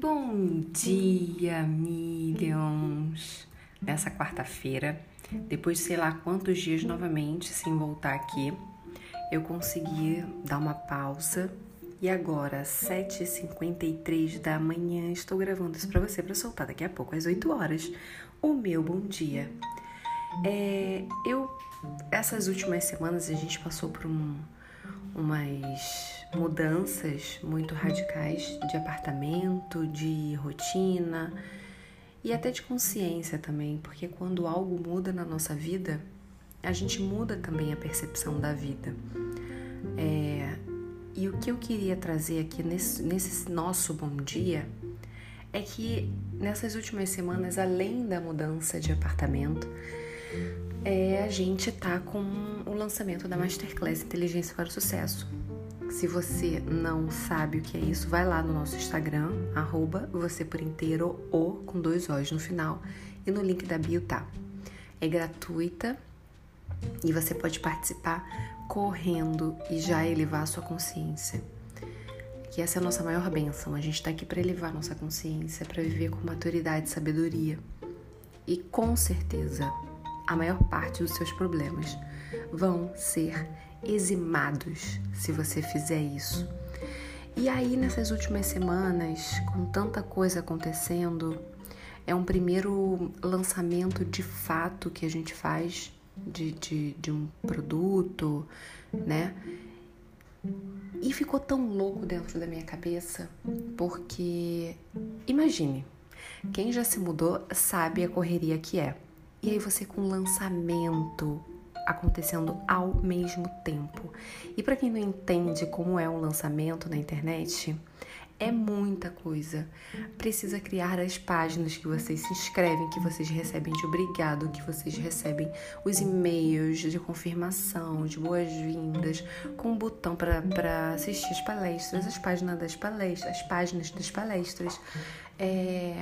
Bom dia, Millions! Nessa quarta-feira, depois de sei lá quantos dias novamente sem voltar aqui, eu consegui dar uma pausa e agora, às 7h53 da manhã, estou gravando isso para você para soltar daqui a pouco, às 8 horas, o meu bom dia. É, eu, essas últimas semanas, a gente passou por um, umas mudanças muito radicais de apartamento, de rotina e até de consciência também, porque quando algo muda na nossa vida, a gente muda também a percepção da vida. É, e o que eu queria trazer aqui nesse, nesse nosso bom dia é que nessas últimas semanas, além da mudança de apartamento, é, a gente tá com o lançamento da Masterclass Inteligência para o Sucesso, se você não sabe o que é isso, vai lá no nosso Instagram, arroba você por inteiro ou com dois O's no final e no link da bio tá. É gratuita e você pode participar correndo e já elevar a sua consciência. Que essa é a nossa maior bênção. A gente está aqui para elevar a nossa consciência, para viver com maturidade e sabedoria. E com certeza, a maior parte dos seus problemas vão ser eximados se você fizer isso. E aí, nessas últimas semanas, com tanta coisa acontecendo, é um primeiro lançamento de fato que a gente faz de, de, de um produto, né? E ficou tão louco dentro da minha cabeça, porque imagine, quem já se mudou sabe a correria que é. E aí você com lançamento, acontecendo ao mesmo tempo. E para quem não entende como é um lançamento na internet, é muita coisa. Precisa criar as páginas que vocês se inscrevem, que vocês recebem de obrigado, que vocês recebem os e-mails de confirmação, de boas-vindas, com um botão para assistir as palestras, as páginas das palestras, as páginas das palestras. É,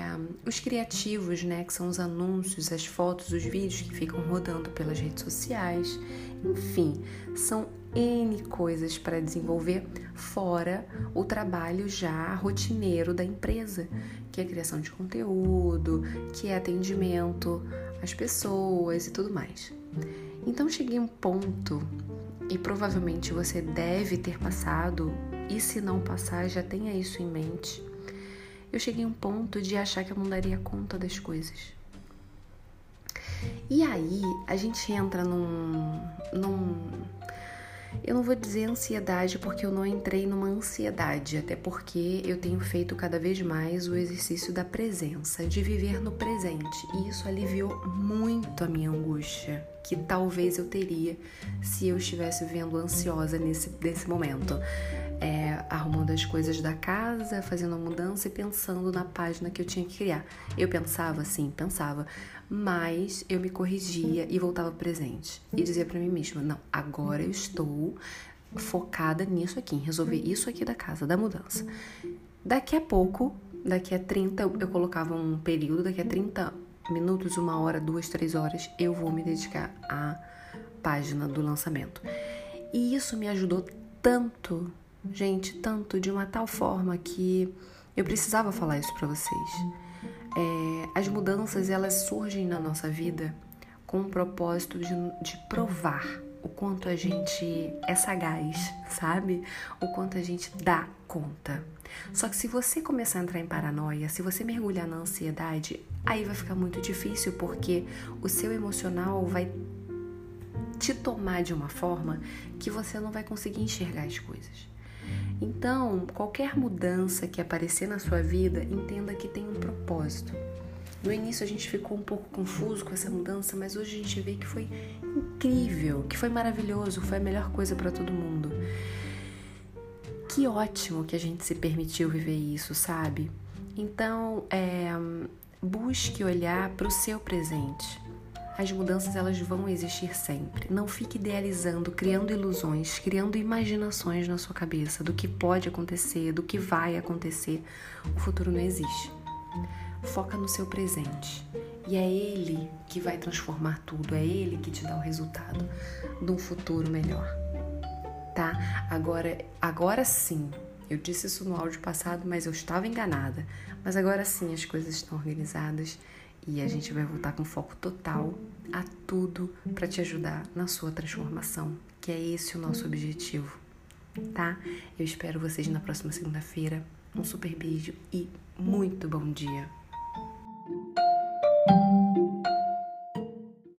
os criativos, né, que são os anúncios, as fotos, os vídeos que ficam rodando pelas redes sociais, enfim, são N coisas para desenvolver fora o trabalho já rotineiro da empresa, que é criação de conteúdo, que é atendimento às pessoas e tudo mais. Então cheguei a um ponto e provavelmente você deve ter passado, e se não passar, já tenha isso em mente. Eu cheguei a um ponto de achar que eu não daria conta das coisas. E aí a gente entra num, num eu não vou dizer ansiedade porque eu não entrei numa ansiedade, até porque eu tenho feito cada vez mais o exercício da presença, de viver no presente, e isso aliviou muito a minha angústia, que talvez eu teria se eu estivesse vendo ansiosa nesse, nesse momento é, arrumando as coisas da casa, fazendo a mudança e pensando na página que eu tinha que criar. Eu pensava, sim, pensava, mas eu me corrigia e voltava presente e dizia para mim mesma: não, agora eu estou focada nisso aqui, em resolver isso aqui da casa, da mudança. Daqui a pouco, daqui a 30, eu colocava um período, daqui a 30 minutos, uma hora, duas, três horas, eu vou me dedicar à página do lançamento. E isso me ajudou tanto gente, tanto de uma tal forma que eu precisava falar isso para vocês. É, as mudanças elas surgem na nossa vida com o propósito de, de provar o quanto a gente é sagaz, sabe? O quanto a gente dá conta. Só que se você começar a entrar em paranoia, se você mergulhar na ansiedade, aí vai ficar muito difícil porque o seu emocional vai te tomar de uma forma que você não vai conseguir enxergar as coisas. Então, qualquer mudança que aparecer na sua vida, entenda que tem um propósito. No início a gente ficou um pouco confuso com essa mudança, mas hoje a gente vê que foi incrível, que foi maravilhoso, foi a melhor coisa para todo mundo. Que ótimo que a gente se permitiu viver isso, sabe? Então, é, busque olhar para o seu presente as mudanças elas vão existir sempre. Não fique idealizando, criando ilusões, criando imaginações na sua cabeça do que pode acontecer, do que vai acontecer. O futuro não existe. Foca no seu presente. E é ele que vai transformar tudo, é ele que te dá o resultado de um futuro melhor. Tá? Agora, agora sim, Eu disse isso no áudio passado, mas eu estava enganada. Mas agora sim as coisas estão organizadas e a gente vai voltar com foco total a tudo para te ajudar na sua transformação, que é esse o nosso objetivo, tá? Eu espero vocês na próxima segunda-feira. Um super beijo e muito bom dia!